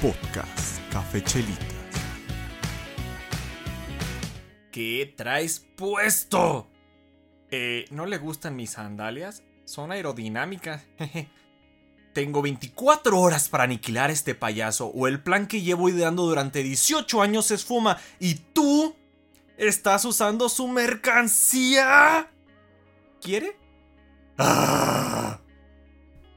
Podcast Café Chelitas. ¿Qué traes puesto? Eh, ¿no le gustan mis sandalias? Son aerodinámicas. Tengo 24 horas para aniquilar a este payaso o el plan que llevo ideando durante 18 años se esfuma y tú estás usando su mercancía. ¿Quiere? ¡Ah!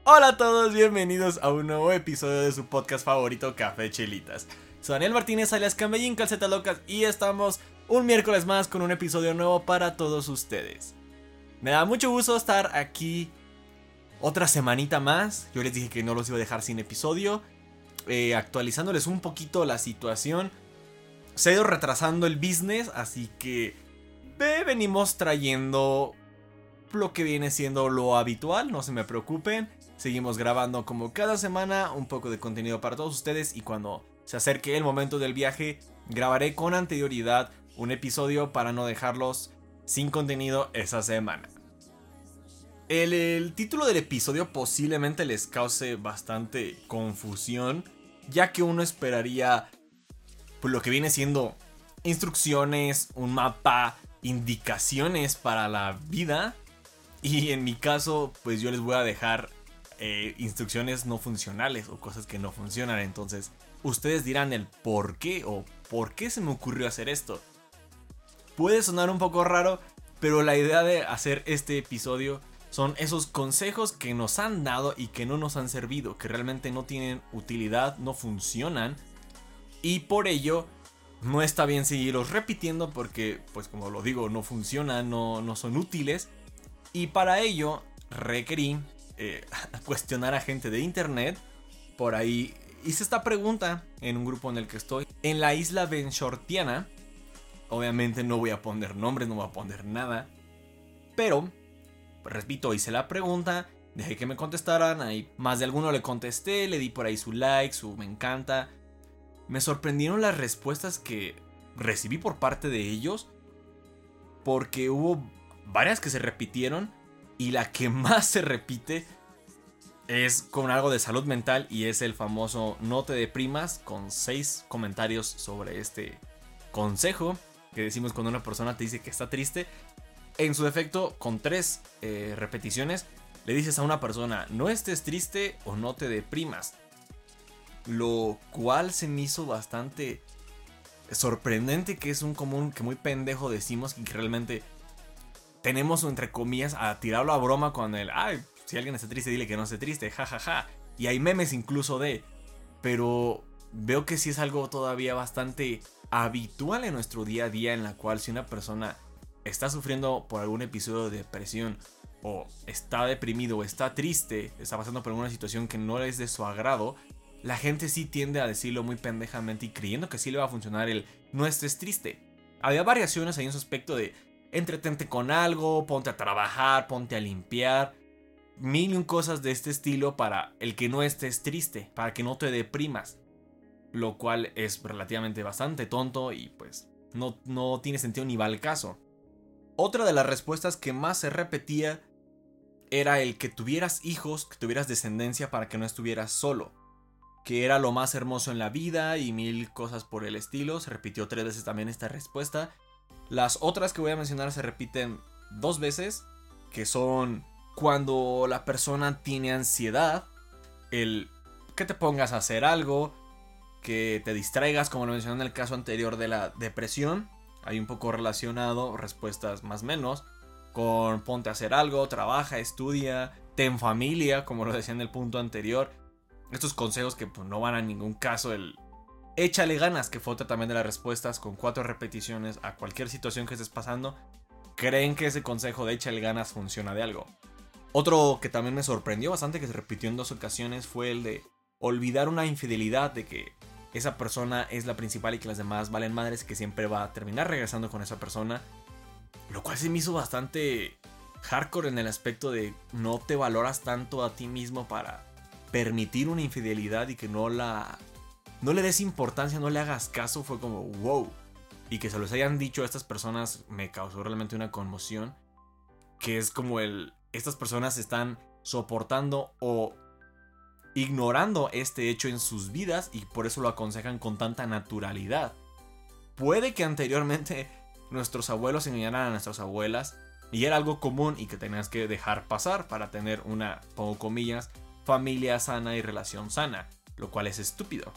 Hola a todos, bienvenidos a un nuevo episodio de su podcast favorito Café Chelitas. Soy Daniel Martínez alias Camellín Calceta Locas y estamos un miércoles más con un episodio nuevo para todos ustedes. Me da mucho gusto estar aquí otra semanita más. Yo les dije que no los iba a dejar sin episodio. Eh, actualizándoles un poquito la situación. Se ha ido retrasando el business, así que venimos trayendo lo que viene siendo lo habitual, no se me preocupen. Seguimos grabando como cada semana un poco de contenido para todos ustedes y cuando se acerque el momento del viaje grabaré con anterioridad un episodio para no dejarlos sin contenido esa semana. El, título del episodio posiblemente les cause bastante confusión, ya que uno esperaría pues, lo que viene siendo instrucciones, un mapa, indicaciones para la vida. Y en mi caso, pues yo les voy a dejar eh, instrucciones no funcionales o cosas que no funcionan. Entonces, ustedes dirán el por qué o por qué se me ocurrió hacer esto. Puede sonar un poco raro, pero la idea de hacer este episodio son esos consejos que nos han dado y que no nos han servido, que realmente no tienen utilidad, no funcionan. Y por ello, no está bien seguirlos repitiendo porque, pues como lo digo, no funcionan, no, no son útiles. Y para ello requerí eh, cuestionar a gente de internet. Por ahí hice esta pregunta en un grupo en el que estoy. En la isla Benshortiana. Obviamente no voy a poner nombres, no voy a poner nada. Pero, repito, hice la pregunta. Dejé que me contestaran. Ahí más de alguno le contesté. Le di por ahí su like, su me encanta. Me sorprendieron las respuestas que recibí por parte de ellos. Porque hubo varias que se repitieron y la que más se repite es con algo de salud mental y es el famoso no te deprimas con seis comentarios sobre este consejo que decimos cuando una persona te dice que está triste. En su defecto, con tres eh, repeticiones, le dices a una persona no estés triste o no te deprimas. Lo cual se me hizo bastante sorprendente que es un común que muy pendejo decimos que realmente tenemos, entre comillas, a tirarlo a broma con el, ay, si alguien está triste, dile que no esté triste, jajaja. Ja, ja. Y hay memes incluso de, pero veo que sí es algo todavía bastante habitual en nuestro día a día en la cual si una persona está sufriendo por algún episodio de depresión o está deprimido o está triste, está pasando por alguna situación que no es de su agrado, la gente sí tiende a decirlo muy pendejamente y creyendo que sí le va a funcionar el no estés triste. Había variaciones ahí en su aspecto de entretente con algo, ponte a trabajar, ponte a limpiar. Mil y cosas de este estilo para el que no estés triste, para que no te deprimas. Lo cual es relativamente bastante tonto y pues no, no tiene sentido ni va al caso. Otra de las respuestas que más se repetía era el que tuvieras hijos, que tuvieras descendencia para que no estuvieras solo. Que era lo más hermoso en la vida y mil cosas por el estilo. Se repitió tres veces también esta respuesta. Las otras que voy a mencionar se repiten dos veces, que son cuando la persona tiene ansiedad, el que te pongas a hacer algo, que te distraigas, como lo mencioné en el caso anterior de la depresión, hay un poco relacionado, respuestas más menos, con ponte a hacer algo, trabaja, estudia, ten familia, como lo decía en el punto anterior. Estos consejos que pues, no van a ningún caso el Échale ganas, que fue otra también de las respuestas con cuatro repeticiones a cualquier situación que estés pasando. Creen que ese consejo de échale ganas funciona de algo. Otro que también me sorprendió bastante, que se repitió en dos ocasiones, fue el de olvidar una infidelidad de que esa persona es la principal y que las demás valen madres, que siempre va a terminar regresando con esa persona. Lo cual se me hizo bastante hardcore en el aspecto de no te valoras tanto a ti mismo para permitir una infidelidad y que no la no le des importancia, no le hagas caso, fue como, wow. Y que se los hayan dicho a estas personas me causó realmente una conmoción. Que es como el, estas personas están soportando o ignorando este hecho en sus vidas y por eso lo aconsejan con tanta naturalidad. Puede que anteriormente nuestros abuelos engañaran a nuestras abuelas y era algo común y que tenías que dejar pasar para tener una, pongo comillas, familia sana y relación sana, lo cual es estúpido.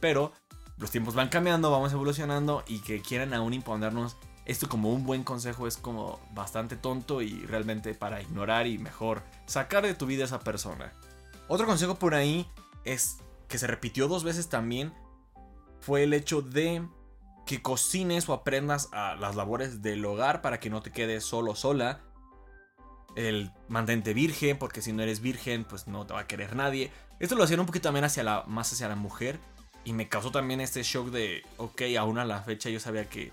Pero los tiempos van cambiando, vamos evolucionando y que quieran aún imponernos esto como un buen consejo es como bastante tonto y realmente para ignorar y mejor sacar de tu vida a esa persona. Otro consejo por ahí es que se repitió dos veces también fue el hecho de que cocines o aprendas a las labores del hogar para que no te quedes solo sola. El mantente virgen, porque si no eres virgen, pues no te va a querer nadie. Esto lo hacían un poquito más hacia la mujer. Y me causó también este shock de, ok, aún a la fecha yo sabía que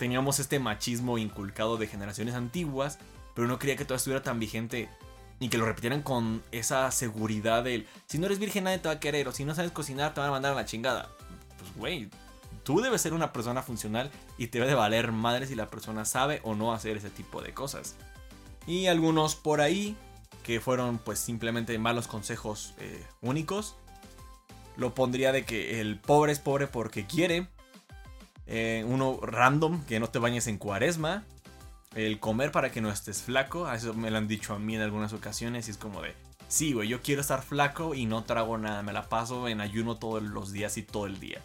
teníamos este machismo inculcado de generaciones antiguas, pero no quería que todo estuviera tan vigente y que lo repitieran con esa seguridad del, si no eres virgen nadie te va a querer, o si no sabes cocinar te van a mandar a la chingada. Pues güey, tú debes ser una persona funcional y te debe de valer madre si la persona sabe o no hacer ese tipo de cosas. Y algunos por ahí que fueron pues simplemente malos consejos eh, únicos. Lo pondría de que el pobre es pobre porque quiere. Eh, uno random, que no te bañes en cuaresma. El comer para que no estés flaco. Eso me lo han dicho a mí en algunas ocasiones. Y es como de, sí, güey, yo quiero estar flaco y no trago nada. Me la paso en ayuno todos los días y todo el día.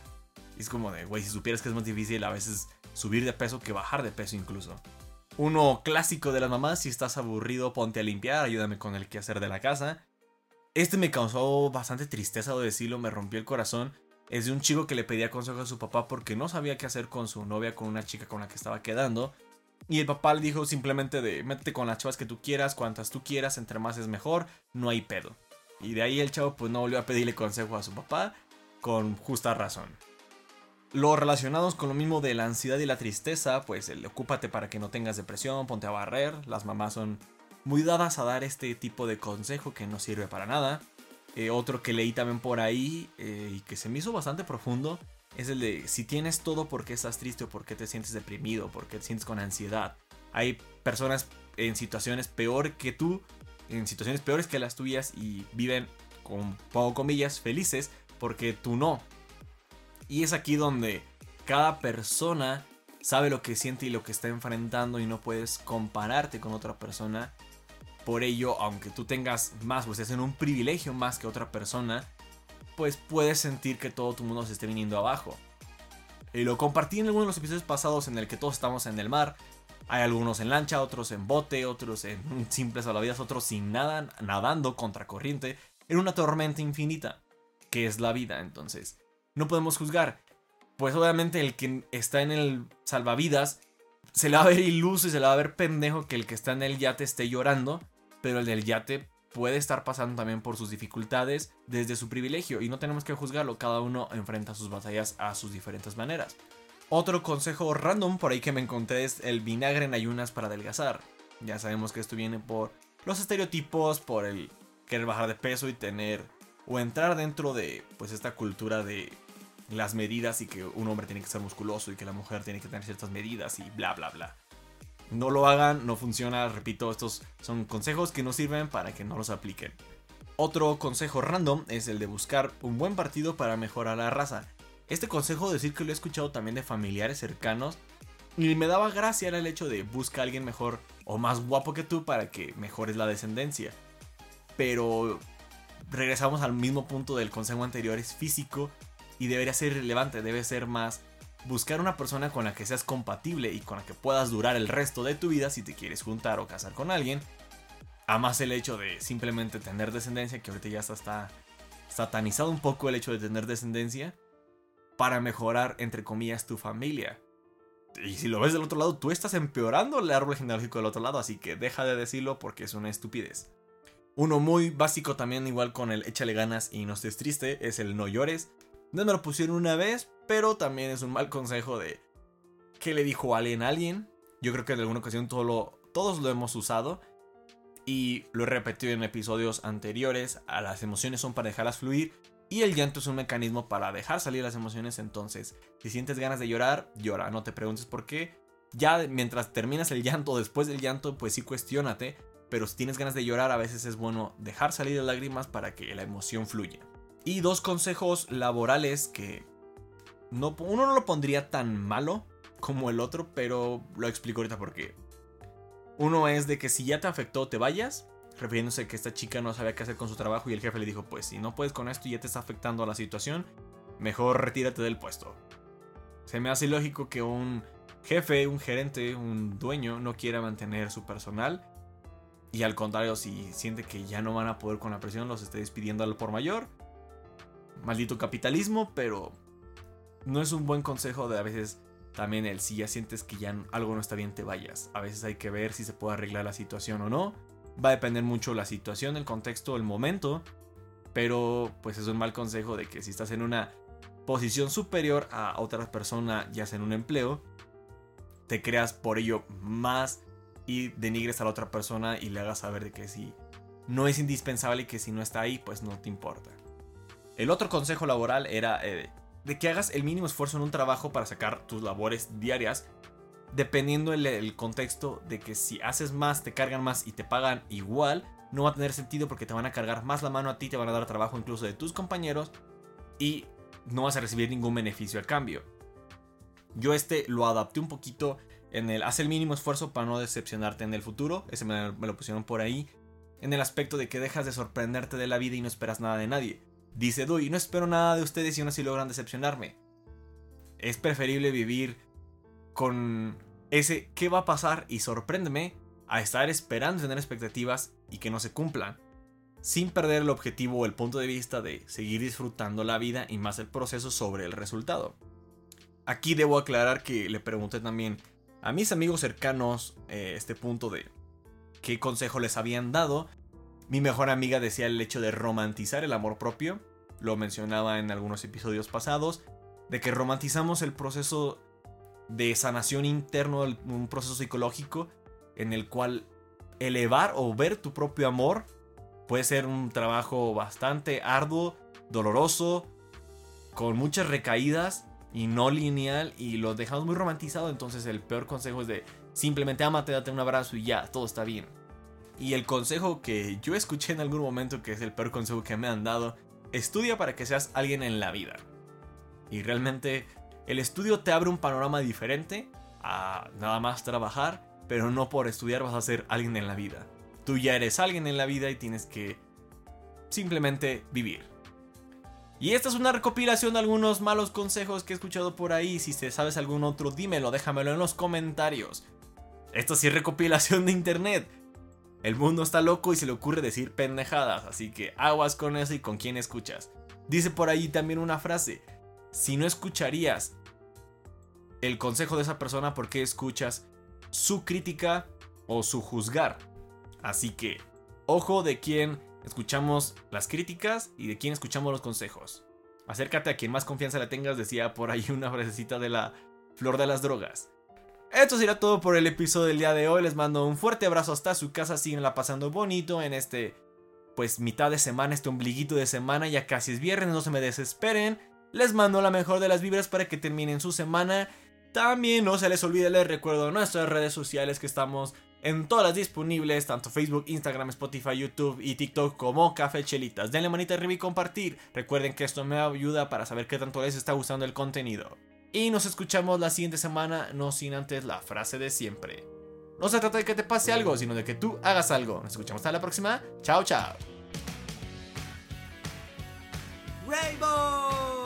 Es como de, güey, si supieras que es más difícil a veces subir de peso que bajar de peso incluso. Uno clásico de las mamás, si estás aburrido, ponte a limpiar, ayúdame con el quehacer de la casa. Este me causó bastante tristeza de decirlo, me rompió el corazón. Es de un chico que le pedía consejo a su papá porque no sabía qué hacer con su novia, con una chica con la que estaba quedando. Y el papá le dijo simplemente de métete con las chavas que tú quieras, cuantas tú quieras, entre más es mejor, no hay pedo. Y de ahí el chavo pues no volvió a pedirle consejo a su papá, con justa razón. Los relacionados con lo mismo de la ansiedad y la tristeza, pues el ocúpate para que no tengas depresión, ponte a barrer. Las mamás son muy dadas a dar este tipo de consejo que no sirve para nada. Eh, otro que leí también por ahí eh, y que se me hizo bastante profundo es el de si tienes todo porque estás triste o porque te sientes deprimido, porque te sientes con ansiedad. Hay personas en situaciones peor que tú, en situaciones peores que las tuyas y viven con poco comillas felices porque tú no. Y es aquí donde cada persona sabe lo que siente y lo que está enfrentando y no puedes compararte con otra persona. Por ello, aunque tú tengas más, pues es en un privilegio más que otra persona, pues puedes sentir que todo tu mundo se esté viniendo abajo. Y lo compartí en algunos de los episodios pasados en el que todos estamos en el mar. Hay algunos en lancha, otros en bote, otros en simples salvavidas, otros sin nada, nadando contra corriente, en una tormenta infinita, que es la vida. Entonces, no podemos juzgar. Pues obviamente el que está en el salvavidas se le va a ver iluso y se le va a ver pendejo que el que está en el yate esté llorando, pero el del yate puede estar pasando también por sus dificultades desde su privilegio y no tenemos que juzgarlo, cada uno enfrenta sus batallas a sus diferentes maneras. Otro consejo random por ahí que me encontré es el vinagre en ayunas para adelgazar. Ya sabemos que esto viene por los estereotipos, por el querer bajar de peso y tener o entrar dentro de pues esta cultura de las medidas y que un hombre tiene que ser musculoso y que la mujer tiene que tener ciertas medidas y bla bla bla. No lo hagan, no funciona, repito, estos son consejos que no sirven para que no los apliquen. Otro consejo random es el de buscar un buen partido para mejorar la raza. Este consejo decir que lo he escuchado también de familiares cercanos y me daba gracia el hecho de buscar a alguien mejor o más guapo que tú para que mejores la descendencia. Pero regresamos al mismo punto del consejo anterior, es físico y debería ser relevante, debe ser más buscar una persona con la que seas compatible y con la que puedas durar el resto de tu vida si te quieres juntar o casar con alguien. A más el hecho de simplemente tener descendencia, que ahorita ya está satanizado un poco el hecho de tener descendencia, para mejorar, entre comillas, tu familia. Y si lo ves del otro lado, tú estás empeorando el árbol genealógico del otro lado, así que deja de decirlo porque es una estupidez. Uno muy básico también, igual con el échale ganas y no estés triste, es el no llores. No me lo pusieron una vez, pero también es un mal consejo de ¿qué le dijo alguien a alguien? Yo creo que en alguna ocasión todos lo hemos usado y lo he repetido en episodios anteriores. A las emociones son para dejarlas fluir y el llanto es un mecanismo para dejar salir las emociones. Entonces, si sientes ganas de llorar, llora. No te preguntes por qué. Ya mientras terminas el llanto, después del llanto, pues sí cuestionate pero si tienes ganas de llorar a veces es bueno dejar salir las lágrimas para que la emoción fluya. Y dos consejos laborales que no, uno no lo pondría tan malo como el otro, pero lo explico ahorita por qué. Uno es de que si ya te afectó te vayas, refiriéndose a que esta chica no sabía qué hacer con su trabajo y el jefe le dijo, pues si no puedes con esto y ya te está afectando a la situación, mejor retírate del puesto. Se me hace lógico que un jefe, un gerente, un dueño no quiera mantener su personal y al contrario, si siente que ya no van a poder con la presión, los esté despidiendo al por mayor. Maldito capitalismo, pero no es un buen consejo de a veces también el si ya sientes que ya algo no está bien te vayas. A veces hay que ver si se puede arreglar la situación o no. Va a depender mucho la situación, el contexto, el momento. Pero pues es un mal consejo de que si estás en una posición superior a otra persona, ya sea en un empleo, te creas por ello más y denigres a la otra persona y le hagas saber de que si no es indispensable y que si no está ahí, pues no te importa. El otro consejo laboral era eh, de que hagas el mínimo esfuerzo en un trabajo para sacar tus labores diarias, dependiendo el, contexto de que si haces más, te cargan más y te pagan igual, no va a tener sentido porque te van a cargar más la mano a ti, te van a dar trabajo incluso de tus compañeros y no vas a recibir ningún beneficio a cambio. Yo este lo adapté un poquito en el haz el mínimo esfuerzo para no decepcionarte en el futuro, ese me, me lo pusieron por ahí, en el aspecto de que dejas de sorprenderte de la vida y no esperas nada de nadie. Dice Dui, no espero nada de ustedes y aún así logran decepcionarme. Es preferible vivir con ese qué va a pasar y sorpréndeme a estar esperando tener expectativas y que no se cumplan, sin perder el objetivo o el punto de vista de seguir disfrutando la vida y más el proceso sobre el resultado. Aquí debo aclarar que le pregunté también a mis amigos cercanos eh, este punto de qué consejo les habían dado mi mejor amiga decía el hecho de romantizar el amor propio, lo mencionaba en algunos episodios pasados, de que romantizamos el proceso de sanación interno, un proceso psicológico en el cual elevar o ver tu propio amor puede ser un trabajo bastante arduo, doloroso, con muchas recaídas y no lineal y lo dejamos muy romantizado, entonces el peor consejo es de simplemente amate, date un abrazo y ya, todo está bien. Y el consejo que yo escuché en algún momento, que es el peor consejo que me han dado, estudia para que seas alguien en la vida. Y realmente el estudio te abre un panorama diferente a nada más trabajar, pero no por estudiar vas a ser alguien en la vida. Tú ya eres alguien en la vida y tienes que simplemente vivir. Y esta es una recopilación de algunos malos consejos que he escuchado por ahí. Si te sabes algún otro, dímelo, déjamelo en los comentarios. Esto sí es recopilación de internet. El mundo está loco y se le ocurre decir pendejadas, así que aguas con eso y con quién escuchas. Dice por ahí también una frase, si no escucharías el consejo de esa persona, ¿por qué escuchas su crítica o su juzgar? Así que, ojo de quién escuchamos las críticas y de quién escuchamos los consejos. Acércate a quien más confianza le tengas, decía por ahí una frasecita de la flor de las drogas. Esto será todo por el episodio del día de hoy. Les mando un fuerte abrazo hasta su casa. Síguenla pasando bonito en este, pues, mitad de semana, este ombliguito de semana. Ya casi es viernes, no se me desesperen. Les mando la mejor de las vibras para que terminen su semana. También no se les olvide, les recuerdo nuestras redes sociales que estamos en todas las disponibles, tanto Facebook, Instagram, Spotify, YouTube y TikTok como Café Chelitas. Denle manita arriba y compartir. Recuerden que esto me ayuda para saber qué tanto les está gustando el contenido. Y nos escuchamos la siguiente semana, no sin antes la frase de siempre. No se trata de que te pase algo, sino de que tú hagas algo. Nos escuchamos hasta la próxima. Chao, chao. Rainbow.